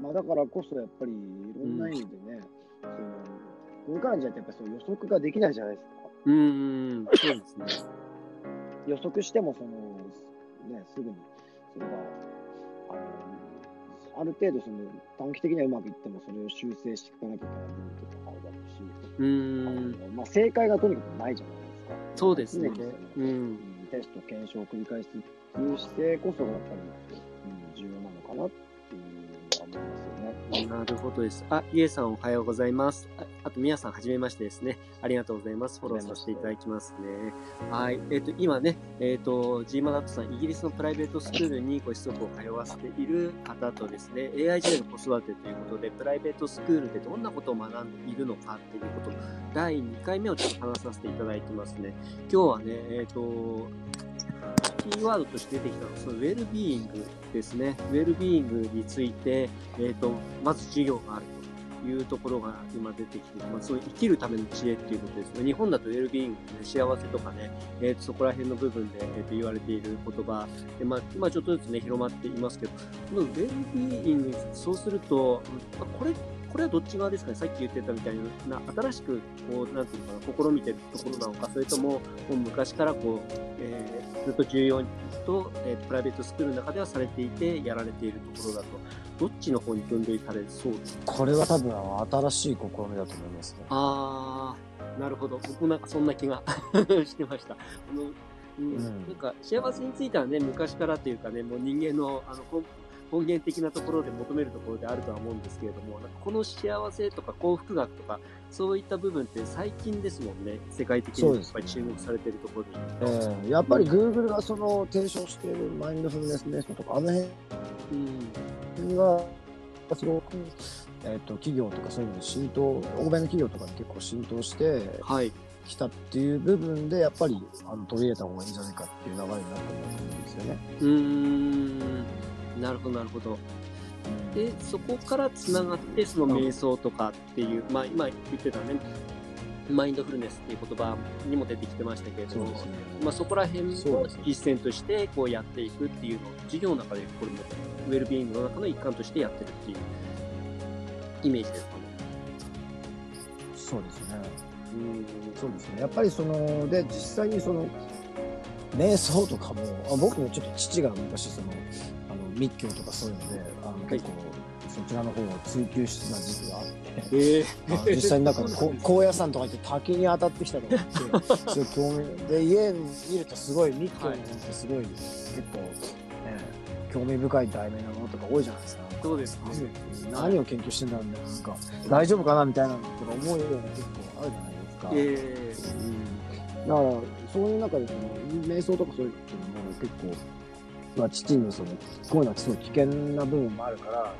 まあ、だからこそやっぱりいろんな意味でね、そのこれからの時代ってやっぱそう予測ができないじゃないですか。うんうん、そうですね。予測してもその、ね、すぐにそれがあのある程度その短期的にはうまくいってもそれを修正していかなきゃいけない部分とかあるだろうし、うーん、まあ、正解がとにかくないじゃないですか。そうですね。うん。うんテスト検証を繰り返すっていう姿勢こそがやっぱり、なるほどです。あ、ゆえさんおはようございます。ああと、みやさんはじめましてですね。ありがとうございます。フォローさせていただきますね。はい。えっ、と、今ね、えっ、と、ジーマナットさん、イギリスのプライベートスクールにご子息を通わせている方とですね、AIJ の子育てということで、プライベートスクールでどんなことを学んでいるのかっていうこと、第2回目をちょっと話させていただいてますね。今日はね、えっ、と、キーワードとして出てきたのは、そのウェルビーイングですね。ウェルビーイングについて、えっ、と、まず授業があるというところが今出てきて、まあ、そういう生きるための知恵っていうことですね。日本だとウェルビーイング、ね、幸せとかね、えーそこら辺の部分で、えーと言われている言葉で、まあ、今ちょっとずつね、広まっていますけど、このウェルビーイング、そうすると、うんこれ、これはどっち側ですかね？さっき言ってたみたいな、新しく、こう、なんていうのかな、試みてるところなのか、それとも、もう昔からこう、ずっと重要と、えープライベートスクールの中ではされていて、やられているところだと、どっちの方に分類されそうですか？これは多分新しい試みだと思いますね。あー、なるほど。僕もなんかそんな気が してました。うんなんか幸せについてはね、昔からというかね、もう人間のあの根根源的なところで求めるところであるとは思うんですけれども、なんかこの幸せとか幸福学とか、そういった部分って最近ですもんね、世界的にやっぱり注目されているところで言うと。えーやっぱり Google がその提唱しているマインドフルネスネスとか、あのうん辺がすごく、えー、と企業とかそういうのに浸透、欧米の企業とかに結構浸透してはい。きたっていう部分で、やっぱりあの取り入れた方がいいんじゃないかっていう流れになったんだと思うんですよね。うーん。なるほど、なるほど。で、そこからつながって、その瞑想とかっていう、まあ今言ってたね、マインドフルネスっていう言葉にも出てきてましたけれども、ね。まあ、そこら辺を実践としてこうやっていくっていうのを授業の中でこれもウェルビーイングの中の一環としてやってるっていうイメージですかね。そうですね。うんそうですね。やっぱりその、で、実際にその、瞑想とかも、あ僕もちょっと父が昔その密教とかそういうので、あの結構、そちらの方を追求してた時期があって、えあの実際になんかこ高野山とか行って滝に当たってきたとか言って、すごい興味で、家に見るとすごい密教の本ってすごい、結構、ね、興味深い題名なものとか多いじゃないですか。そうですね。何を研究してんだろうな、なんか、大丈夫かなみたいなことが思うような結構あるじゃないですか。え。うん。だから、そういう中でその、瞑想とかそういうのも結構、まあ、父のその、こういうのはすごい危険な部分もあるから、こ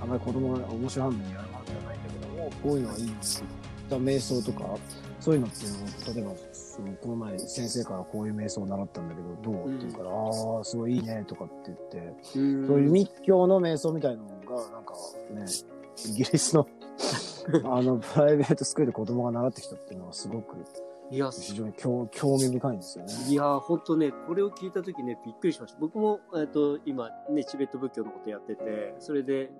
うあまり子供が面白半分にやるわけじゃないんだけども、こういうのはいいんですよ。瞑想とか、そういうのっていうのを、例えば、そのこの前先生からこういう瞑想を習ったんだけど、どうって言うから、ああ、すごいいいね、とかって言って、ー、そういう密教の瞑想みたいなのが、なんかね、イギリスの あの、プライベートスクールで子供が習ってきたっていうのはすごくいや、非常に興興味深いんですよね。いや、本当ね、これを聞いたときね、びっくりしました。僕も、えっと、今、ね、チベット仏教のことやってて、それで、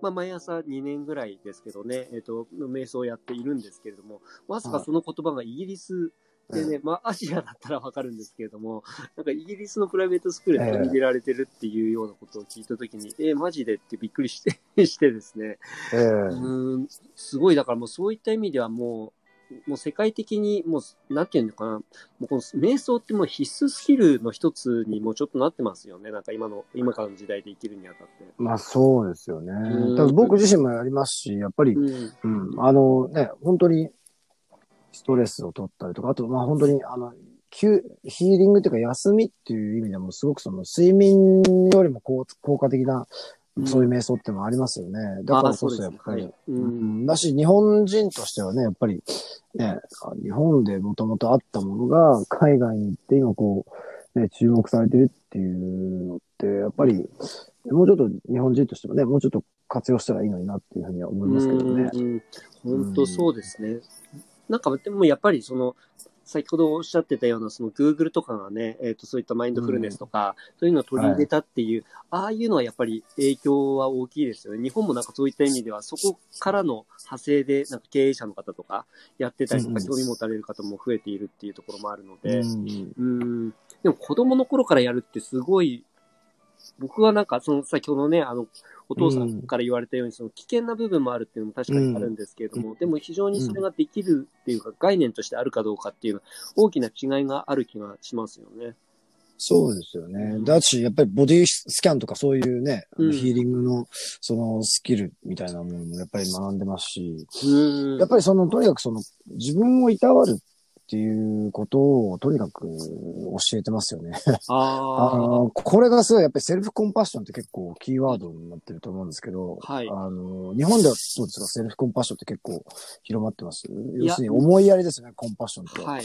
まあ、毎朝2年ぐらいですけどね、えっと、瞑想をやっているんですけれども、まさかその言葉がイギリスでね、まあ、アジアだったらわかるんですけれども、なんかイギリスのプライベートスクールで取り入れられてるっていうようなことを聞いたときに、えーマジでってびっくりして、してですね、ええ。うーん、すごい、だからもうそういった意味ではもう、もう世界的にもう、なんていうのかな、もうこの瞑想ってもう必須スキルの一つにもうちょっとなってますよね。なんか今の、今からの時代で生きるにあたって。まあそうですよねうん。僕自身もやりますし、やっぱり、うん。うん、あのね、本当にストレスを取ったりとか、あとまあ本当に、あの、休ヒーリングっていうか休みっていう意味でもすごくその睡眠よりも効効果的な、そういう瞑想ってのもありますよね。だからこそやっぱり、あそうですねうはいうんんだし、日本人としてはね、やっぱり、ね、あ日本でもともとあったものが海外に行って今こう、ね、注目されてるっていうのって、やっぱり、もうちょっと日本人としてもね、もうちょっと活用したらいいのになっていうふうには思いますけどね。うん。本当そうですね。なんか、でもやっぱりその、先ほどおっしゃってたような、その Google とかがね、えっ、と、そういったマインドフルネスとか、そういうのを取り入れたっていう、ああいうのはやっぱり影響は大きいですよね。日本もなんかそういった意味では、そこからの派生で、なんか経営者の方とかやってたりとか、うんうん興味持たれる方も増えているっていうところもあるので、うんうん。でも子供の頃からやるってすごい、僕はなんか、その先ほどね、あの、お父さんから言われたように、その危険な部分もあるっていうのも確かにあるんですけれども、でも非常にそれができるっていうか、概念としてあるかどうかっていうのは、大きな違いがある気がしますよね。そうですよね。だし、やっぱりボディスキャンとかそういうね、ヒーリングのそのスキルみたいなものもやっぱり学んでますし、うん。やっぱりその、とにかくその、自分をいたわるっていうことをとにかく教えてますよね。ああの、これがすごいやっぱりセルフコンパッションって結構キーワードになってると思うんですけど、はい。あの、日本ではそうですか、セルフコンパッションって結構広まってます。要するに思いやりですよね、コンパッションって。あ、はい。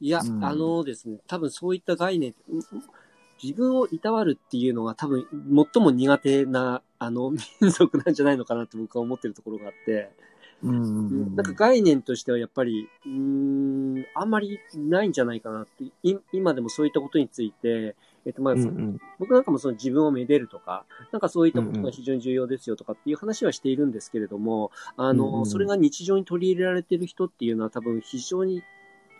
いや、うん。あのですね、多分そういった概念、うん自分をいたわるっていうのが多分最も苦手な、あの、民族なんじゃないのかなって僕は思ってるところがあって、うん。なんか概念としてはやっぱり、うーん、あんまりないんじゃないかなって、い今でもそういったことについて、えっと、まあ、うんうん僕なんかもその自分をめでるとか、なんかそういったことが非常に重要ですよとかっていう話はしているんですけれども、あの、うんうんそれが日常に取り入れられている人っていうのは多分非常に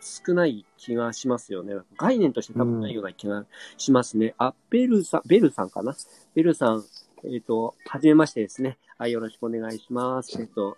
少ない気がしますよね。概念として多分ないような気がしますね。あ、ベルさん、ベルさんかな？ベルさん、えっ、と、はじめましてですね。はい、よろしくお願いします。えっ、と、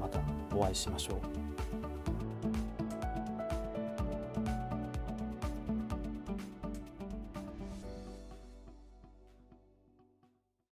またお会いしましょう。